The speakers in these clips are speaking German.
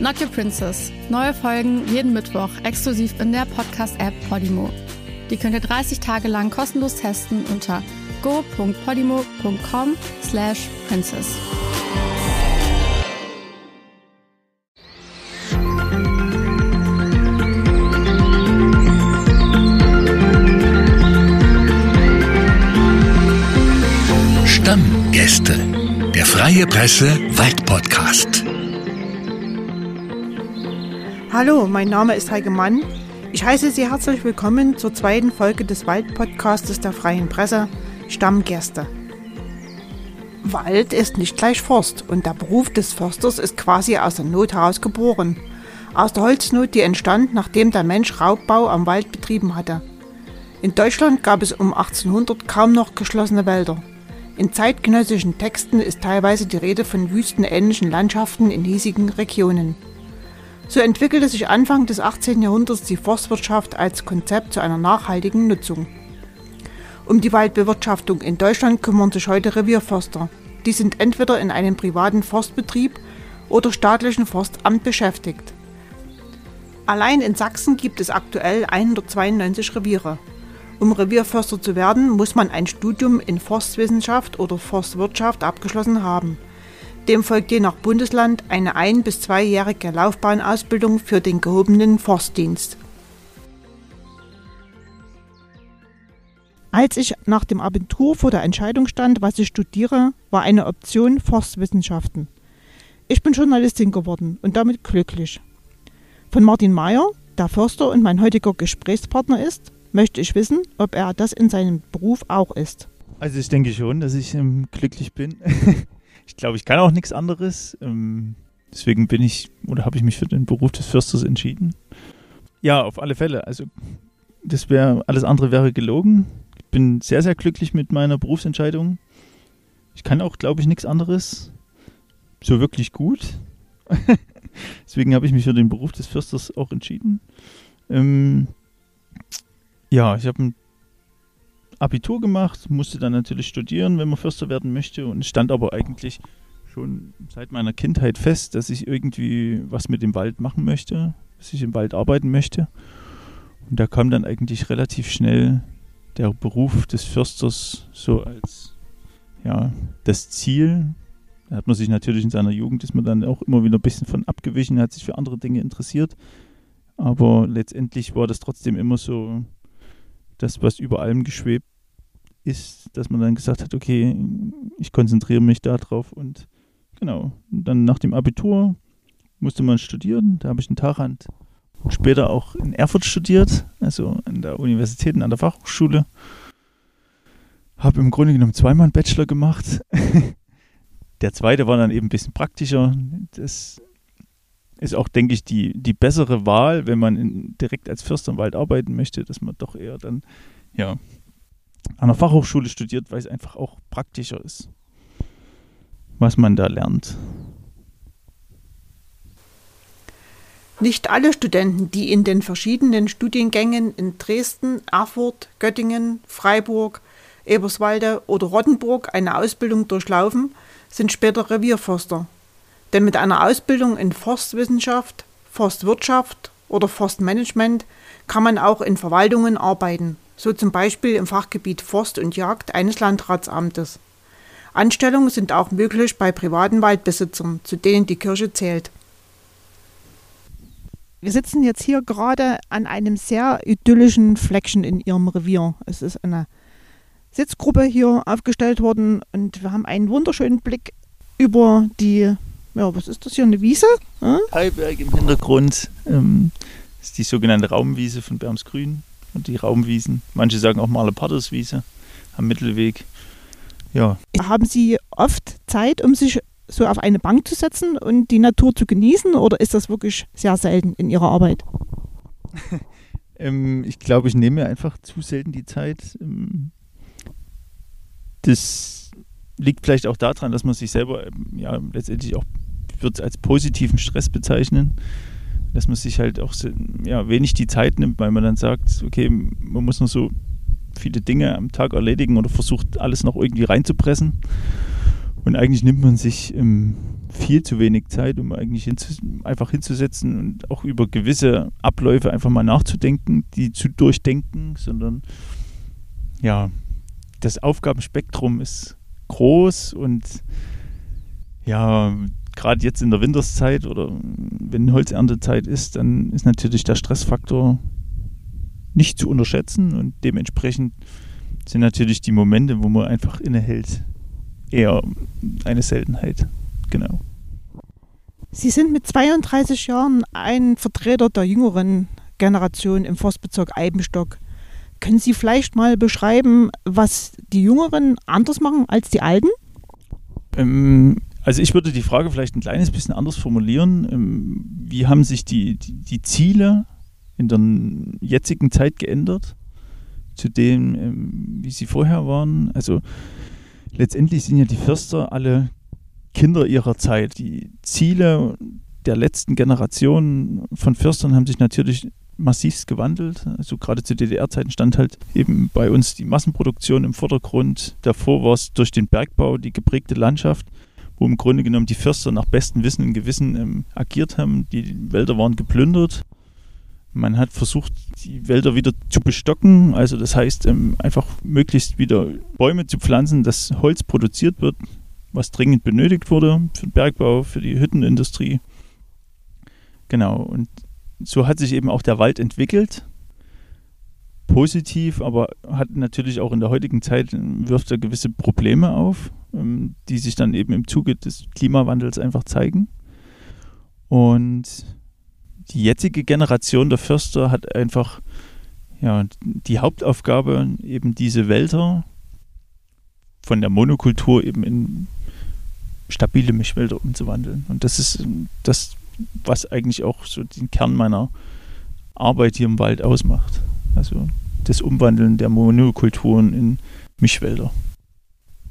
Not Your Princess. Neue Folgen jeden Mittwoch exklusiv in der Podcast-App Podimo. Die könnt ihr 30 Tage lang kostenlos testen unter go.podimo.com slash princess. Stammgäste. Der Freie Presse Waldpodcast. Hallo, mein Name ist Heike Mann. Ich heiße Sie herzlich willkommen zur zweiten Folge des Waldpodcastes der Freien Presse Stammgäste. Wald ist nicht gleich Forst und der Beruf des Försters ist quasi aus der Not heraus geboren. Aus der Holznot, die entstand, nachdem der Mensch Raubbau am Wald betrieben hatte. In Deutschland gab es um 1800 kaum noch geschlossene Wälder. In zeitgenössischen Texten ist teilweise die Rede von wüstenähnlichen Landschaften in hiesigen Regionen. So entwickelte sich Anfang des 18. Jahrhunderts die Forstwirtschaft als Konzept zu einer nachhaltigen Nutzung. Um die Waldbewirtschaftung in Deutschland kümmern sich heute Revierförster. Die sind entweder in einem privaten Forstbetrieb oder staatlichen Forstamt beschäftigt. Allein in Sachsen gibt es aktuell 192 Reviere. Um Revierförster zu werden, muss man ein Studium in Forstwissenschaft oder Forstwirtschaft abgeschlossen haben. Dem folgt je nach Bundesland eine ein- bis zweijährige Laufbahnausbildung für den gehobenen Forstdienst. Als ich nach dem Abitur vor der Entscheidung stand, was ich studiere, war eine Option Forstwissenschaften. Ich bin Journalistin geworden und damit glücklich. Von Martin Mayer, der Förster und mein heutiger Gesprächspartner ist, möchte ich wissen, ob er das in seinem Beruf auch ist. Also ich denke schon, dass ich ähm, glücklich bin. ich glaube, ich kann auch nichts anderes. Ähm, deswegen bin ich oder habe ich mich für den Beruf des Försters entschieden. Ja, auf alle Fälle. Also das wäre alles andere wäre gelogen. Ich bin sehr, sehr glücklich mit meiner Berufsentscheidung. Ich kann auch, glaube ich, nichts anderes. So wirklich gut. deswegen habe ich mich für den Beruf des Försters auch entschieden. Ähm, ja, ich habe ein Abitur gemacht, musste dann natürlich studieren, wenn man Förster werden möchte und stand aber eigentlich schon seit meiner Kindheit fest, dass ich irgendwie was mit dem Wald machen möchte, dass ich im Wald arbeiten möchte. Und da kam dann eigentlich relativ schnell der Beruf des Försters so als ja, das Ziel. Da hat man sich natürlich in seiner Jugend ist man dann auch immer wieder ein bisschen von abgewichen, hat sich für andere Dinge interessiert. Aber letztendlich war das trotzdem immer so das, was über allem geschwebt ist, dass man dann gesagt hat, okay, ich konzentriere mich darauf und genau. Und dann nach dem Abitur musste man studieren, da habe ich in Tarant und später auch in Erfurt studiert, also an der Universität und an der Fachhochschule. Habe im Grunde genommen zweimal einen Bachelor gemacht. der zweite war dann eben ein bisschen praktischer. Das ist auch, denke ich, die, die bessere Wahl, wenn man in, direkt als Wald arbeiten möchte, dass man doch eher dann ja, an der Fachhochschule studiert, weil es einfach auch praktischer ist, was man da lernt. Nicht alle Studenten, die in den verschiedenen Studiengängen in Dresden, Erfurt, Göttingen, Freiburg, Eberswalde oder Rottenburg eine Ausbildung durchlaufen, sind später Revierförster. Denn mit einer Ausbildung in Forstwissenschaft, Forstwirtschaft oder Forstmanagement kann man auch in Verwaltungen arbeiten, so zum Beispiel im Fachgebiet Forst und Jagd eines Landratsamtes. Anstellungen sind auch möglich bei privaten Waldbesitzern, zu denen die Kirche zählt. Wir sitzen jetzt hier gerade an einem sehr idyllischen Fleckchen in Ihrem Revier. Es ist eine Sitzgruppe hier aufgestellt worden und wir haben einen wunderschönen Blick über die, ja, was ist das hier, eine Wiese? Hm? Heiberg im Hintergrund ähm, ist die sogenannte Raumwiese von Bermsgrün und die Raumwiesen. Manche sagen auch Maler-Patters-Wiese am Mittelweg. Ja. Haben Sie oft Zeit, um sich so auf eine Bank zu setzen und die Natur zu genießen oder ist das wirklich sehr selten in Ihrer Arbeit? Ähm, ich glaube, ich nehme mir einfach zu selten die Zeit. Ähm, das liegt vielleicht auch daran, dass man sich selber ähm, ja letztendlich auch wird als positiven Stress bezeichnen, dass man sich halt auch ja, wenig die Zeit nimmt, weil man dann sagt, okay, man muss nur so viele Dinge am Tag erledigen oder versucht alles noch irgendwie reinzupressen. Und eigentlich nimmt man sich ähm, viel zu wenig Zeit, um eigentlich hinzu, einfach hinzusetzen und auch über gewisse Abläufe einfach mal nachzudenken, die zu durchdenken, sondern ja, das Aufgabenspektrum ist groß und ja, gerade jetzt in der Winterszeit oder wenn Holzerntezeit ist, dann ist natürlich der Stressfaktor nicht zu unterschätzen und dementsprechend sind natürlich die Momente, wo man einfach innehält, eher eine Seltenheit. Genau. Sie sind mit 32 Jahren ein Vertreter der jüngeren Generation im Forstbezirk Eibenstock. Können Sie vielleicht mal beschreiben, was die Jüngeren anders machen als die Alten? Ähm, also ich würde die Frage vielleicht ein kleines bisschen anders formulieren. Ähm, wie haben sich die, die, die Ziele in der jetzigen Zeit geändert zu dem, ähm, wie sie vorher waren? Also letztendlich sind ja die Förster alle Kinder ihrer Zeit. Die Ziele der letzten Generation von Förstern haben sich natürlich massivst gewandelt. Also gerade zu DDR-Zeiten stand halt eben bei uns die Massenproduktion im Vordergrund. Davor war es durch den Bergbau die geprägte Landschaft, wo im Grunde genommen die Förster nach bestem Wissen und Gewissen ähm, agiert haben. Die Wälder waren geplündert. Man hat versucht, die Wälder wieder zu bestocken, also das heißt ähm, einfach möglichst wieder Bäume zu pflanzen, dass Holz produziert wird, was dringend benötigt wurde für den Bergbau, für die Hüttenindustrie. Genau, und so hat sich eben auch der Wald entwickelt. Positiv, aber hat natürlich auch in der heutigen Zeit, ähm, wirft er gewisse Probleme auf, ähm, die sich dann eben im Zuge des Klimawandels einfach zeigen. Und die jetzige Generation der Förster hat einfach ja, die Hauptaufgabe, eben diese Wälder von der Monokultur eben in stabile Mischwälder umzuwandeln. Und das ist das, was eigentlich auch so den Kern meiner Arbeit hier im Wald ausmacht. Also das Umwandeln der Monokulturen in Mischwälder.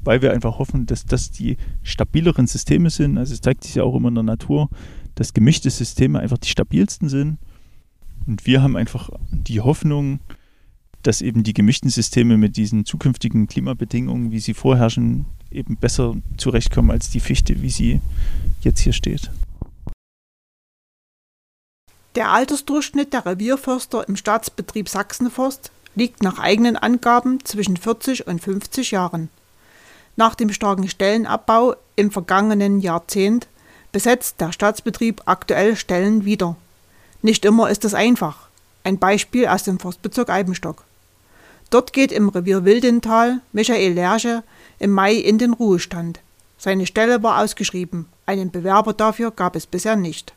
Weil wir einfach hoffen, dass das die stabileren Systeme sind. Also es zeigt sich ja auch immer in der Natur, dass gemischte Systeme einfach die stabilsten sind. Und wir haben einfach die Hoffnung, dass eben die gemischten Systeme mit diesen zukünftigen Klimabedingungen, wie sie vorherrschen, eben besser zurechtkommen als die Fichte, wie sie jetzt hier steht. Der Altersdurchschnitt der Revierförster im Staatsbetrieb Sachsenforst liegt nach eigenen Angaben zwischen 40 und 50 Jahren. Nach dem starken Stellenabbau im vergangenen Jahrzehnt besetzt der Staatsbetrieb aktuell Stellen wieder. Nicht immer ist es einfach. Ein Beispiel aus dem Forstbezirk Eibenstock. Dort geht im Revier Wildental Michael Lerche im Mai in den Ruhestand. Seine Stelle war ausgeschrieben, einen Bewerber dafür gab es bisher nicht.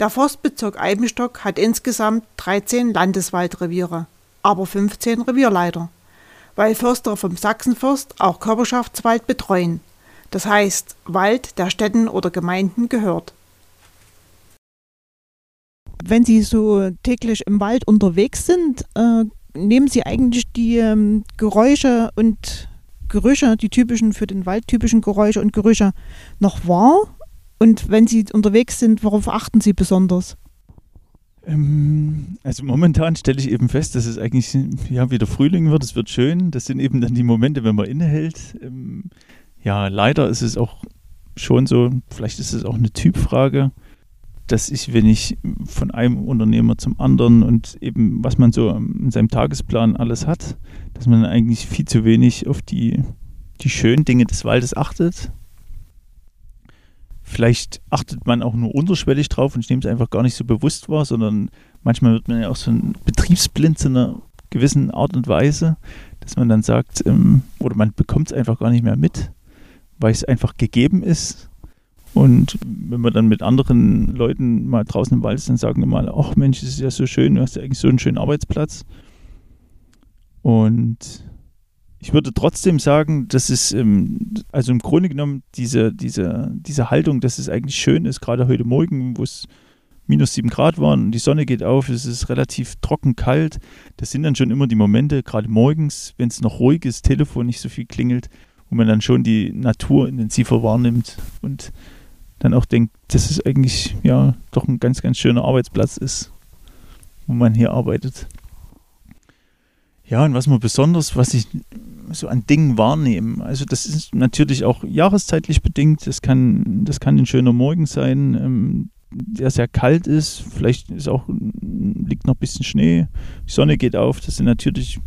Der Forstbezirk Eibenstock hat insgesamt 13 Landeswaldreviere, aber 15 Revierleiter, weil Förster vom Sachsenforst auch Körperschaftswald betreuen das heißt Wald, der Städten oder Gemeinden gehört. Wenn Sie so täglich im Wald unterwegs sind, äh, nehmen Sie eigentlich die ähm, Geräusche und Gerüche, die typischen für den Wald typischen Geräusche und Gerüche noch wahr? Und wenn Sie unterwegs sind, worauf achten Sie besonders? Ähm, also momentan stelle ich eben fest, dass es eigentlich ja, wieder Frühling wird, es wird schön. Das sind eben dann die Momente, wenn man innehält. Ähm, ja, leider ist es auch schon so, vielleicht ist es auch eine Typfrage, dass ich, wenn ich von einem Unternehmer zum anderen und eben, was man so in seinem Tagesplan alles hat, dass man eigentlich viel zu wenig auf die, die schönen Dinge des Waldes achtet. Vielleicht achtet man auch nur unterschwellig drauf und ich nehme es einfach gar nicht so bewusst wahr, sondern manchmal wird man ja auch so ein betriebsblind zu einer gewissen Art und Weise, dass man dann sagt, ähm, oder man bekommt es einfach gar nicht mehr mit weil es einfach gegeben ist. Und wenn man dann mit anderen Leuten mal draußen im Wald ist, dann sagen wir mal, ach Mensch, das ist ja so schön, du hast ja eigentlich so einen schönen Arbeitsplatz. Und ich würde trotzdem sagen, dass es, ähm, also im Grunde genommen diese, diese, diese Haltung, dass es eigentlich schön ist, gerade heute Morgen, wo es minus sieben Grad waren, die Sonne geht auf, es ist relativ trocken kalt. Das sind dann schon immer die Momente, gerade morgens, wenn es noch ruhig ist, Telefon nicht so viel klingelt, wo man dann schon die Natur intensiver wahrnimmt und dann auch denkt, dass es eigentlich ja doch ein ganz, ganz schöner Arbeitsplatz ist, wo man hier arbeitet. Ja, und was man besonders, was ich so an Dingen wahrnehme, also das ist natürlich auch jahreszeitlich bedingt. Das kann, das kann ein schöner Morgen sein, ähm, der sehr kalt ist. Vielleicht ist auch, liegt noch ein bisschen Schnee. Die Sonne geht auf. Das sind natürlich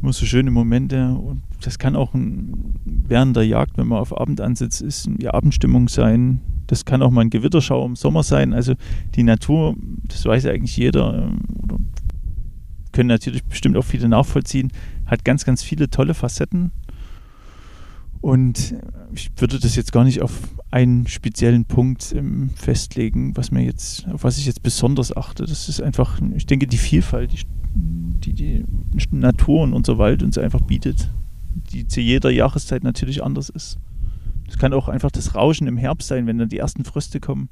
immer so schöne Momente. Und das kann auch ein, während der Jagd, wenn man auf Abend ansitzt, ist die Abendstimmung sein. Das kann auch mal ein Gewitterschau im Sommer sein. Also die Natur, das weiß eigentlich jeder, ähm, können natürlich bestimmt auch viele nachvollziehen, hat ganz, ganz viele tolle Facetten. Und ich würde das jetzt gar nicht auf einen speziellen Punkt ähm, festlegen, was mir jetzt, auf was ich jetzt besonders achte. Das ist einfach, ich denke, die Vielfalt, die, die, die Natur und unser Wald uns einfach bietet, die zu jeder Jahreszeit natürlich anders ist. Es kann auch einfach das Rauschen im Herbst sein, wenn dann die ersten Fröste kommen.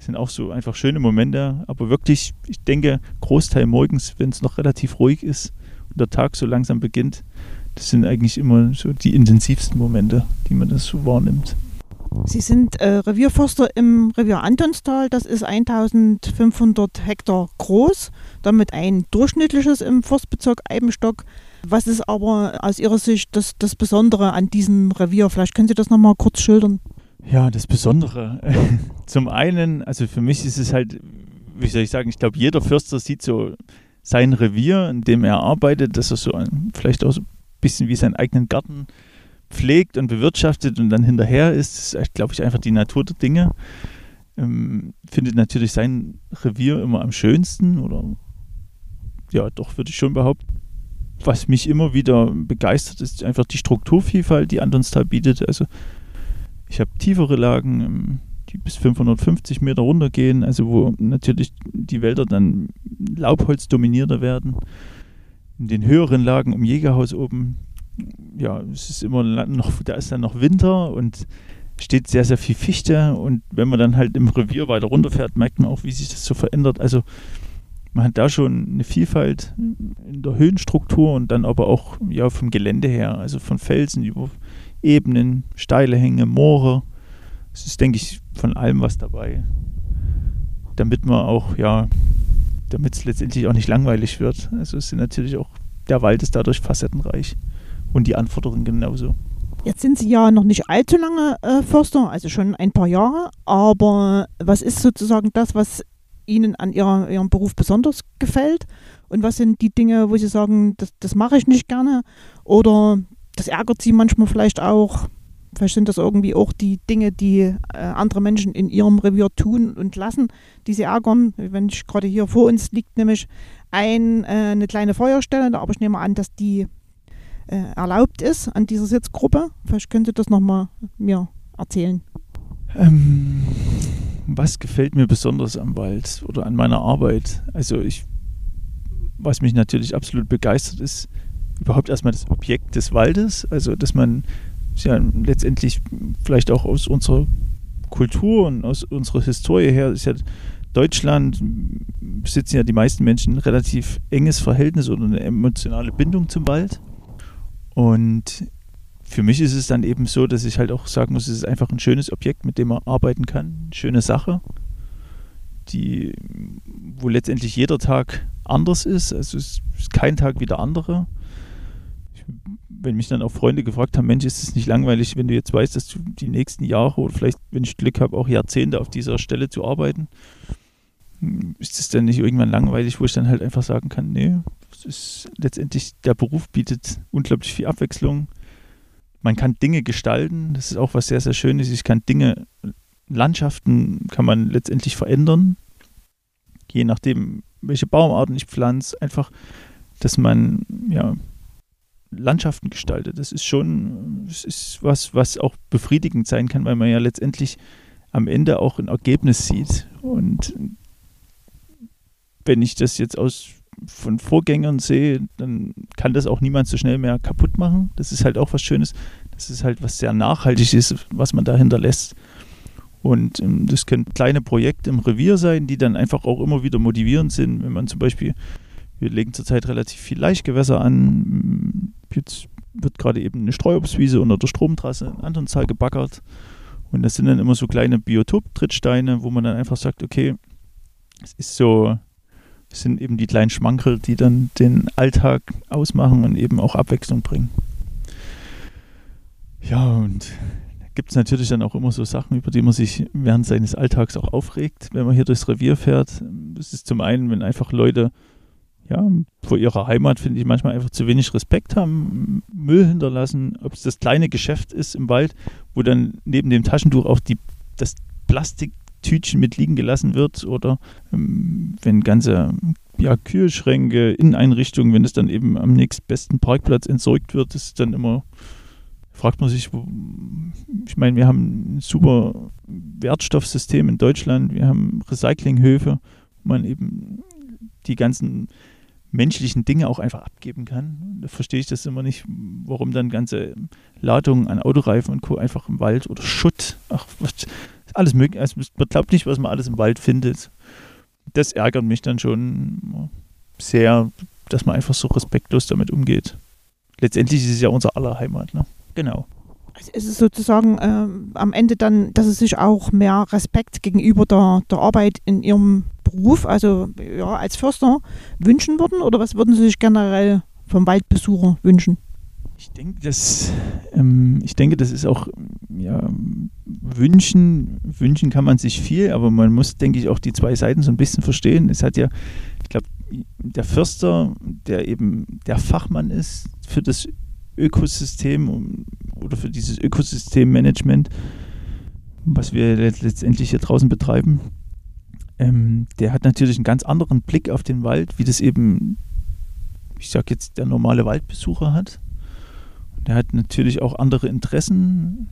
Das sind auch so einfach schöne Momente, aber wirklich, ich denke, Großteil morgens, wenn es noch relativ ruhig ist und der Tag so langsam beginnt, das sind eigentlich immer so die intensivsten Momente, die man das so wahrnimmt. Sie sind äh, Revierforster im Revier Antonstal. Das ist 1500 Hektar groß, damit ein durchschnittliches im Forstbezirk Eibenstock. Was ist aber aus Ihrer Sicht das, das Besondere an diesem Revier? Vielleicht können Sie das nochmal kurz schildern. Ja, das Besondere. Zum einen, also für mich ist es halt, wie soll ich sagen, ich glaube, jeder Förster sieht so sein Revier, in dem er arbeitet, dass er so ein, vielleicht auch so ein bisschen wie seinen eigenen Garten pflegt und bewirtschaftet und dann hinterher ist. Das ist, glaube ich, einfach die Natur der Dinge. Ähm, findet natürlich sein Revier immer am schönsten oder ja, doch würde ich schon behaupten. Was mich immer wieder begeistert, ist einfach die Strukturvielfalt, die Andonstal bietet. Also ich habe tiefere Lagen, ähm, die bis 550 Meter runtergehen, also wo natürlich die Wälder dann Laubholz dominierter werden. In den höheren Lagen im Jägerhaus oben, ja, es ist immer noch, da ist dann noch Winter und steht sehr, sehr viel Fichte. Und wenn man dann halt im Revier weiter runterfährt, merkt man auch, wie sich das so verändert. Also man hat da schon eine Vielfalt in der Höhenstruktur und dann aber auch ja, vom Gelände her, also von Felsen über Ebenen, steile Hänge, Moore. Es ist, denke ich, von allem was dabei. Damit man auch, ja, damit es letztendlich auch nicht langweilig wird. Also es sind natürlich auch, der Wald ist dadurch facettenreich und die Anforderungen genauso. Jetzt sind Sie ja noch nicht allzu lange äh, Förster, also schon ein paar Jahre. Aber was ist sozusagen das, was Ihnen an ihrer, Ihrem Beruf besonders gefällt? Und was sind die Dinge, wo Sie sagen, das, das mache ich nicht gerne? Oder das ärgert sie manchmal vielleicht auch. Vielleicht sind das irgendwie auch die Dinge, die äh, andere Menschen in ihrem Revier tun und lassen, die sie ärgern. Wenn ich gerade hier vor uns liegt nämlich ein, äh, eine kleine Feuerstelle, aber ich nehme an, dass die äh, erlaubt ist an dieser Sitzgruppe. Vielleicht könnt ihr das nochmal mir erzählen. Ähm, was gefällt mir besonders am Wald oder an meiner Arbeit? Also ich, was mich natürlich absolut begeistert ist, überhaupt erstmal das Objekt des Waldes, also dass man ja letztendlich vielleicht auch aus unserer Kultur und aus unserer Historie her ist ja Deutschland besitzen ja die meisten Menschen ein relativ enges Verhältnis oder eine emotionale Bindung zum Wald. Und für mich ist es dann eben so, dass ich halt auch sagen muss, es ist einfach ein schönes Objekt, mit dem man arbeiten kann, eine schöne Sache, die, wo letztendlich jeder Tag anders ist. Also es ist kein Tag wie der andere wenn mich dann auch Freunde gefragt haben, Mensch, ist es nicht langweilig, wenn du jetzt weißt, dass du die nächsten Jahre oder vielleicht, wenn ich Glück habe, auch Jahrzehnte auf dieser Stelle zu arbeiten, hm, ist es dann nicht irgendwann langweilig, wo ich dann halt einfach sagen kann, nee, es ist letztendlich, der Beruf bietet unglaublich viel Abwechslung. Man kann Dinge gestalten, das ist auch was sehr, sehr Schönes. Ich kann Dinge, Landschaften kann man letztendlich verändern, je nachdem, welche Baumarten ich pflanze, einfach, dass man ja Landschaften gestaltet. Das ist schon, das ist was, was auch befriedigend sein kann, weil man ja letztendlich am Ende auch ein Ergebnis sieht. Und wenn ich das jetzt aus von Vorgängern sehe, dann kann das auch niemand so schnell mehr kaputt machen. Das ist halt auch was Schönes. Das ist halt was sehr nachhaltig ist, was man da hinterlässt. Und ähm, das können kleine Projekte im Revier sein, die dann einfach auch immer wieder motivierend sind, wenn man zum Beispiel, wir legen zurzeit relativ viel Laichgewässer an, jetzt wird gerade eben eine Streuobstwiese unter der Stromtrasse in Antonstal gebaggert. Und das sind dann immer so kleine Biotop-Trittsteine, wo man dann einfach sagt, okay, es ist so, es sind eben die kleinen Schmankerl, die dann den Alltag ausmachen und eben auch Abwechslung bringen. Ja, und da gibt es natürlich dann auch immer so Sachen, über die man sich während seines Alltags auch aufregt, wenn man hier durchs Revier fährt. Das ist zum einen, wenn einfach Leute ja, vor ihrer Heimat, finde ich, manchmal einfach zu wenig Respekt haben, Müll hinterlassen, ob es das kleine Geschäft ist im Wald, wo dann neben dem Taschentuch auch die, das Plastiktütchen mit liegen gelassen wird oder ähm, wenn ganze ja, Kühlschränke, Inneneinrichtungen, wenn es dann eben am nächstbesten Parkplatz entsorgt wird, ist dann immer, fragt man sich, ich meine, wir haben ein super Wertstoffsystem in Deutschland, wir haben Recyclinghöfe, wo man eben die ganzen menschlichen Dinge auch einfach abgeben kann. Da verstehe ich das immer nicht, warum dann ganze Ladungen an Autoreifen und Co. einfach im Wald oder Schutt, ach, was, alles möglich. Also man glaubt nicht, was man alles im Wald findet. Das ärgert mich dann schon sehr, dass man einfach so respektlos damit umgeht. Letztendlich ist es ja unser aller Heimat, ne? Genau. Es ist sozusagen äh, am Ende dann, dass es sich auch mehr Respekt gegenüber der, der Arbeit in ihrem Beruf, also ja, als Förster, wünschen würden? Oder was würden Sie sich generell vom Waldbesucher wünschen? Ich denke, das, ähm, ich denke, das ist auch, ja, wünschen, wünschen kann man sich viel, aber man muss, denke ich, auch die zwei Seiten so ein bisschen verstehen. Es hat ja, ich glaube, der Förster, der eben der Fachmann ist für das Ökosystem oder für dieses Ökosystemmanagement, was wir letztendlich hier draußen betreiben, ähm, der hat natürlich einen ganz anderen Blick auf den Wald, wie das eben, ich sag jetzt, der normale Waldbesucher hat. Der hat natürlich auch andere Interessen.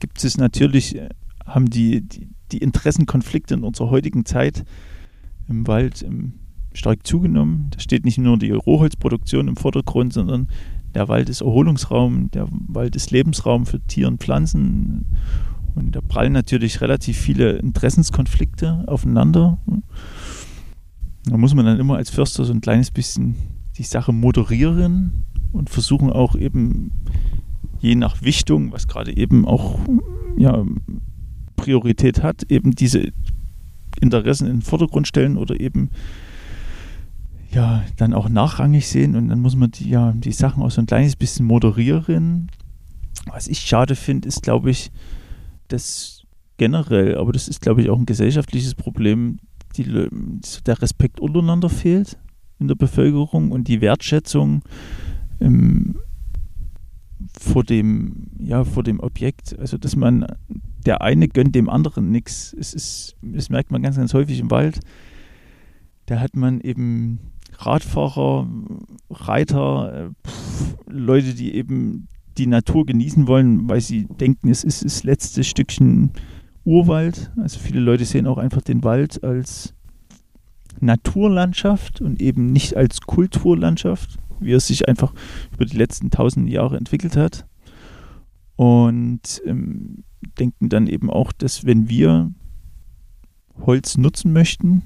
Gibt es natürlich, äh, haben die, die, die, Interessenkonflikte in unserer heutigen Zeit im Wald ähm, stark zugenommen. Da steht nicht nur die Rohholzproduktion im Vordergrund, sondern der Wald ist Erholungsraum, der Wald ist Lebensraum für Tiere und Pflanzen. Und da prallen natürlich relativ viele Interessenskonflikte aufeinander. Da muss man dann immer als Förster so ein kleines bisschen die Sache moderieren und versuchen auch eben je nach Wichtung, was gerade eben auch ja, Priorität hat, eben diese Interessen in den Vordergrund stellen oder eben ja dann auch nachrangig sehen und dann muss man die, ja, die Sachen auch so ein kleines bisschen moderieren. Was ich schade finde, ist, glaube ich, das generell, aber das ist, glaube ich, auch ein gesellschaftliches Problem, die, der Respekt untereinander fehlt in der Bevölkerung und die Wertschätzung ähm, vor dem, ja, vor dem Objekt. Also, dass man, der eine gönnt dem anderen nichts. Es ist, das merkt man ganz, ganz häufig im Wald. Da hat man eben Radfahrer, Reiter, äh, Leute, die eben die Natur genießen wollen, weil sie denken, es ist das letzte Stückchen Urwald. Also viele Leute sehen auch einfach den Wald als Naturlandschaft und eben nicht als Kulturlandschaft, wie es sich einfach über die letzten tausend Jahre entwickelt hat. Und ähm, denken dann eben auch, dass wenn wir Holz nutzen möchten,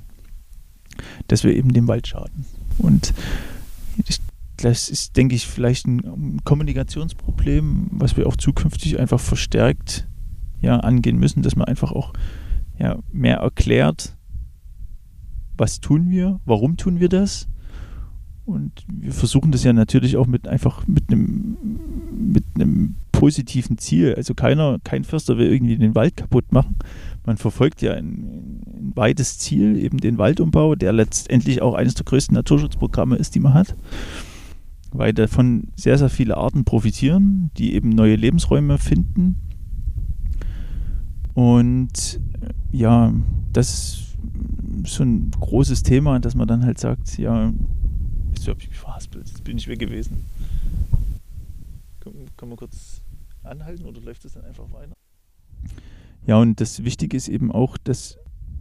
dass wir eben dem Wald schaden. Und ich das ist, denke ich, vielleicht ein Kommunikationsproblem, was wir auch zukünftig einfach verstärkt ja, angehen müssen, dass man einfach auch ja, mehr erklärt, was tun wir, warum tun wir das. Und wir versuchen das ja natürlich auch mit einfach mit einem mit einem positiven Ziel. Also keiner, kein Förster will irgendwie den Wald kaputt machen. Man verfolgt ja ein, ein weites Ziel, eben den Waldumbau, der letztendlich auch eines der größten Naturschutzprogramme ist, die man hat weil davon sehr, sehr viele Arten profitieren, die eben neue Lebensräume finden. Und äh, ja, das ist so ein großes Thema, dass man dann halt sagt, ja, jetzt habe ich mich verhaspelt, jetzt bin ich weg gewesen. Kann, man kurz anhalten oder läuft das dann einfach weiter? Ja, und das Wichtige ist eben auch, dass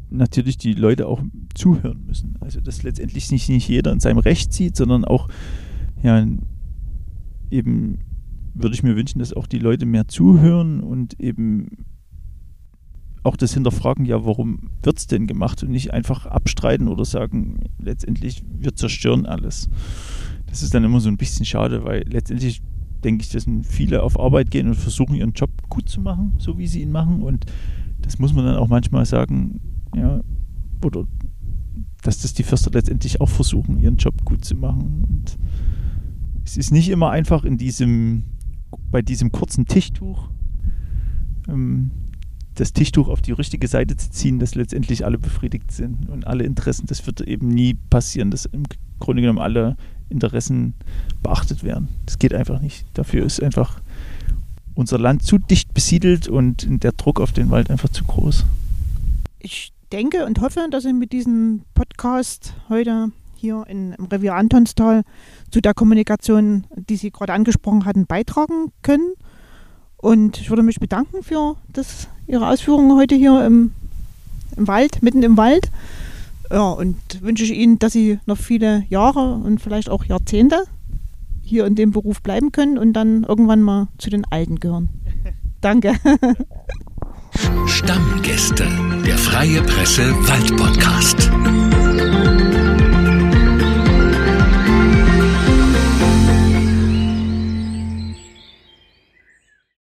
natürlich die Leute auch zuhören müssen. Also dass letztendlich nicht, nicht jeder in seinem Recht sieht, sondern auch ja, eben würde ich mir wünschen, dass auch die Leute mehr zuhören und eben auch das Hinterfragen, ja, warum wird es denn gemacht und nicht einfach abstreiten oder sagen, letztendlich, wir zerstören alles. Das ist dann immer so ein bisschen schade, weil letztendlich denke ich, dass viele auf Arbeit gehen und versuchen, ihren Job gut zu machen, so wie sie ihn machen. Und das muss man dann auch manchmal sagen, ja, oder dass das die Förster letztendlich auch versuchen, ihren Job gut zu machen. Und es ist nicht immer einfach in diesem, bei diesem kurzen Tischtuch, ähm, das Tischtuch auf die richtige Seite zu ziehen, dass letztendlich alle befriedigt sind und alle Interessen. Das wird eben nie passieren, dass im Grunde genommen alle Interessen beachtet werden. Das geht einfach nicht. Dafür ist einfach unser Land zu dicht besiedelt und der Druck auf den Wald einfach zu groß. Ich denke und hoffe, dass ich mit diesem Podcast heute hier in, im Revier Antonstal zu der Kommunikation, die Sie gerade angesprochen hatten, beitragen können. Und ich würde mich bedanken für das, Ihre Ausführungen heute hier im, im Wald, mitten im Wald. Ja, und wünsche ich Ihnen, dass Sie noch viele Jahre und vielleicht auch Jahrzehnte hier in dem Beruf bleiben können und dann irgendwann mal zu den Alten gehören. Danke. Stammgäste, der Freie Presse Wald Podcast.